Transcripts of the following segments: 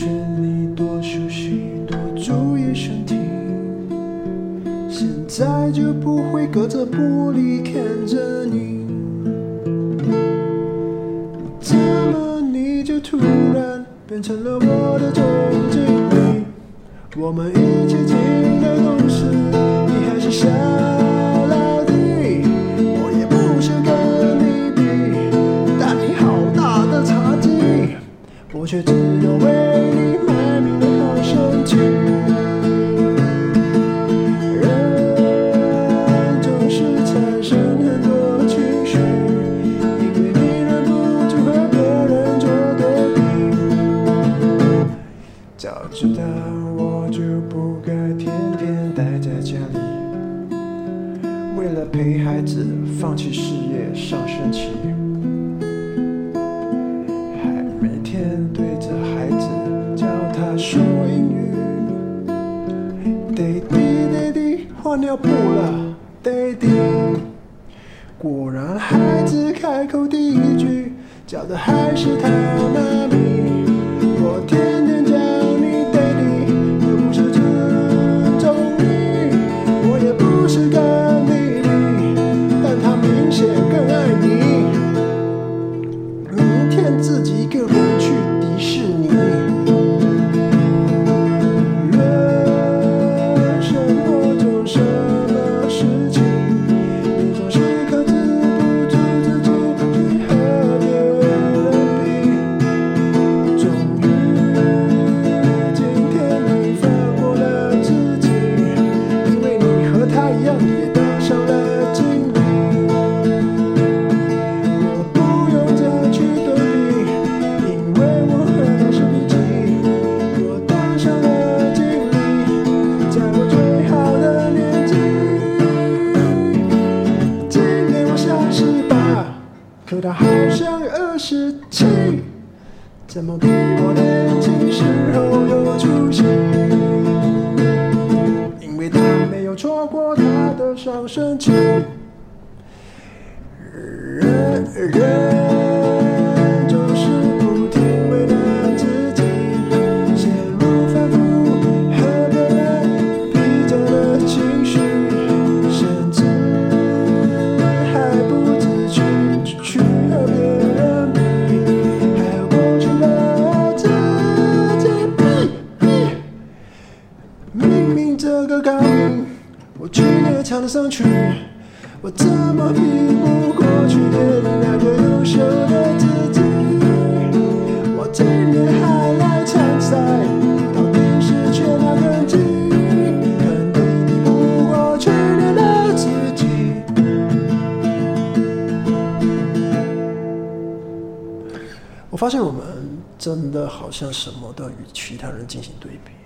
劝你多休息，多注意身体。现在就不会隔着玻璃看着你。怎么你就突然变成了我的总经理？我们一起经历的故事，你还是想？知道我就不该天天待在家里为了陪孩子放弃事业上升期还每天对着孩子教他说英语。得得得得换尿布了得得果然孩子开口第一句叫的还是他妈咪我天他好像二十七怎么比我年轻时候有出息因为他没有错过他的上升期人人我去年唱的上去我怎么比不过去年那个优秀的自己我今年还来参赛到底是缺了根睛肯定比不过去年的自己。我发现我们真的好像什么都与其他人进行对比。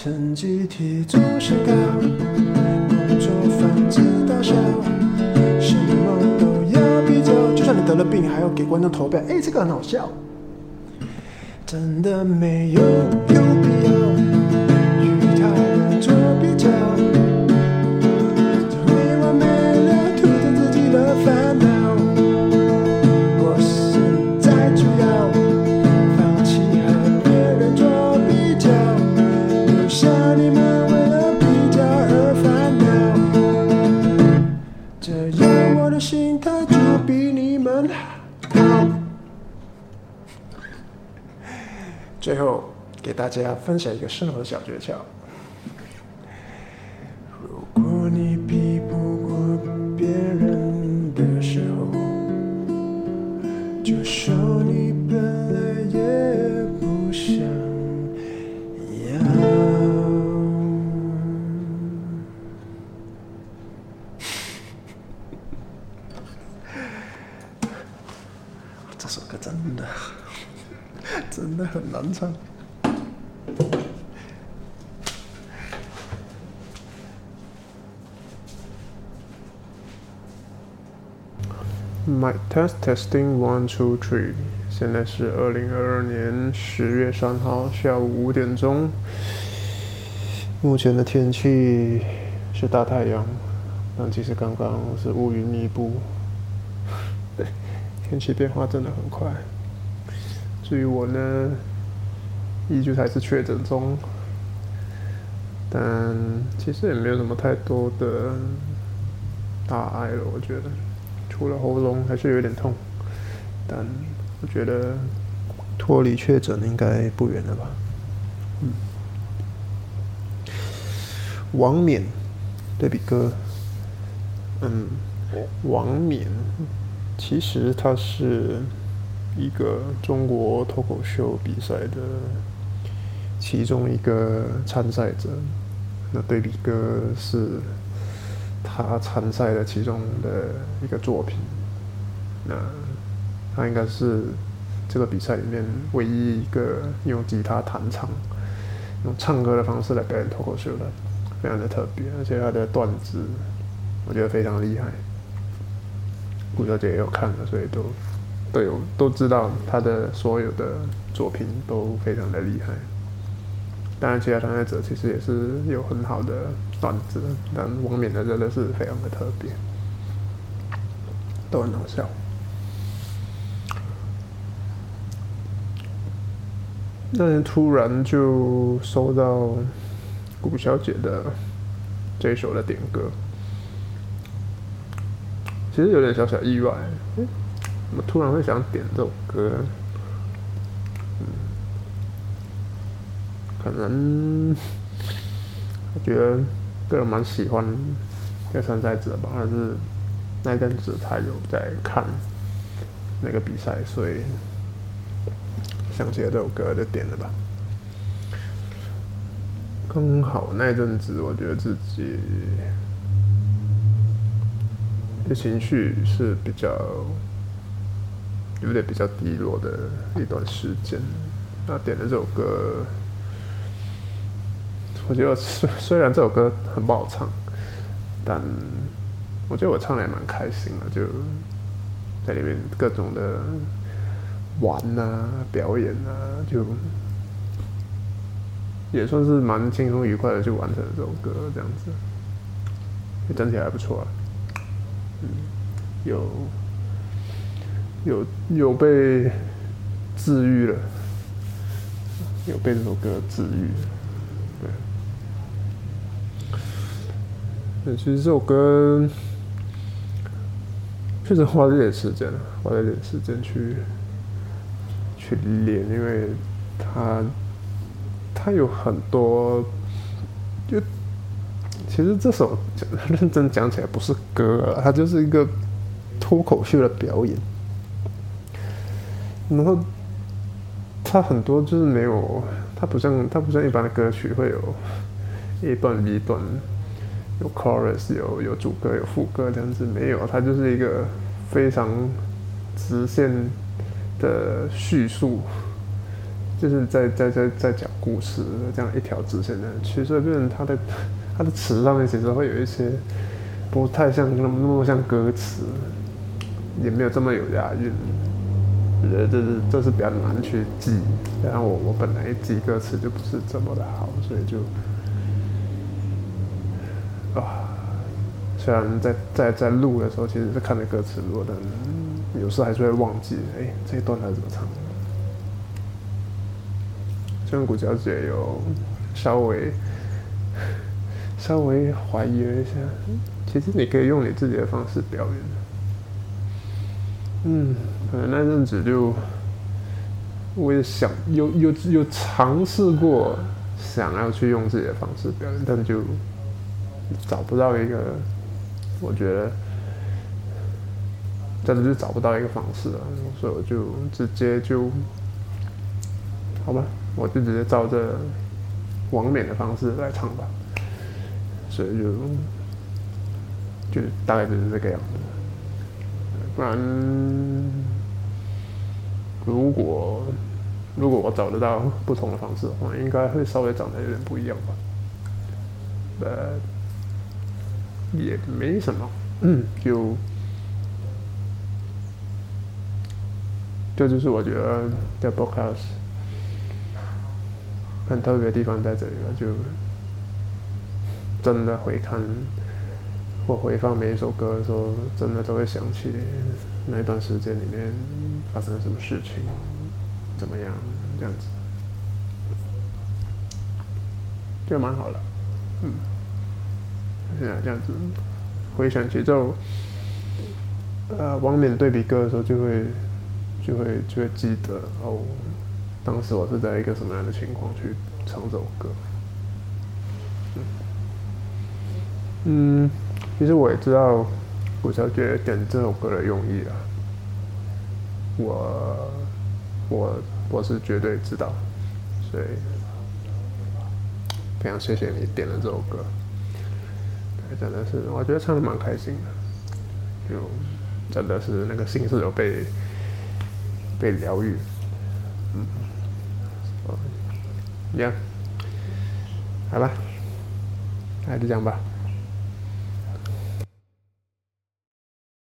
成绩提总身高，工作房子大小，什么都要比较。就算你得了病，还要给观众投票。哎，这个很好笑，真的没有用。心态就比你们好。最后给大家分享一个生活小诀窍。如果你比不过别人的时候就说你笨 my test testing one two three. 现在是二零二二年十月三号下午五点钟。目前的天气是大太阳但其实刚刚是乌云密布。对 天气变化真的很快。至于我呢依旧还是确诊中但其实也没有什么太多的大碍了我觉得。除了喉咙还是有点痛，但我觉得脱离确诊应该不远了吧。嗯，王冕对比歌，嗯，王冕其实他是一个中国脱口秀比赛的其中一个参赛者，那对比歌是他参赛的其中的一个作品，那他应该是这个比赛里面唯一一个用吉他弹唱、用唱歌的方式来表演脱口秀的，非常的特别，而且他的段子我觉得非常厉害。顾小姐也有看了，所以都都有都知道他的所有的作品都非常的厉害。当然，其他参赛者其实也是有很好的段子，但王冕的真的是非常的特别，都很好笑。那天突然就收到顾小姐的这一首的点歌，其实有点小小意外，诶怎么突然会想点这首歌？嗯，可能我觉得个人蛮喜欢这个参赛者吧，还是那阵子他有在看那个比赛，所以想起了这首歌就点了吧。刚好那阵子，我觉得自己的情绪是比较有点比较低落的一段时间。那点了这首歌，我觉得虽虽然这首歌很不好唱，但我觉得我唱的也蛮开心的，就在里面各种的玩啊、表演啊，就也算是蛮轻松愉快的就完成了这首歌，这样子，整体还不错啊。嗯，有有有被治愈了，有被这首歌治愈，其实这首歌确实花了一点时间，花了一点时间去去练，因为它它有很多，就其实这首 认真讲起来不是歌啊，它就是一个脱口秀的表演。然后它很多就是没有，它不像它不像一般的歌曲会有 A 段 B 段，有 chorus 有有主歌有副歌这样子，没有，它就是一个非常直线的叙述，就是在在在在讲故事这样一条直线的，其实变成它的它的词上面其实会有一些不太像那么那么像歌词，也没有这么有押韵。我觉得这是这是比较难去记，然后我我本来记歌词就不是这么的好，所以就啊，虽然在在在录的时候其实是看着歌词录，但有时还是会忘记，哎，这一段它是怎么唱的。虽然谷小姐有稍微稍微怀疑了一下，其实你可以用你自己的方式表演。嗯，可能那阵子就，我也想有有有尝试过，想要去用自己的方式表演，但就找不到一个，我觉得真的就找不到一个方式了，所以我就直接就，好吧，我就直接照着王冕的方式来唱吧，所以就就大概就是这个样子。不然，如果如果我找得到不同的方式的话，应该会稍微长得有点不一样吧。呃，也没什么，嗯，就这就是我觉得在 book house 很特别的地方在这里了，就真的回看。或回放每一首歌的时候，真的都会想起那一段时间里面发生了什么事情，怎么样这样子，就蛮好了。嗯，是啊这样子回想节奏，呃，王冕对比歌的时候，就会就会就会记得哦，当时我是在一个什么样的情况去唱这首歌。嗯，其实我也知道古小姐点这首歌的用意啊，我我我是绝对知道，所以非常谢谢你点了这首歌，真的是我觉得唱的蛮开心的，就真的是那个心是有被被疗愈，嗯，哦，一样，好吧，那就这样吧。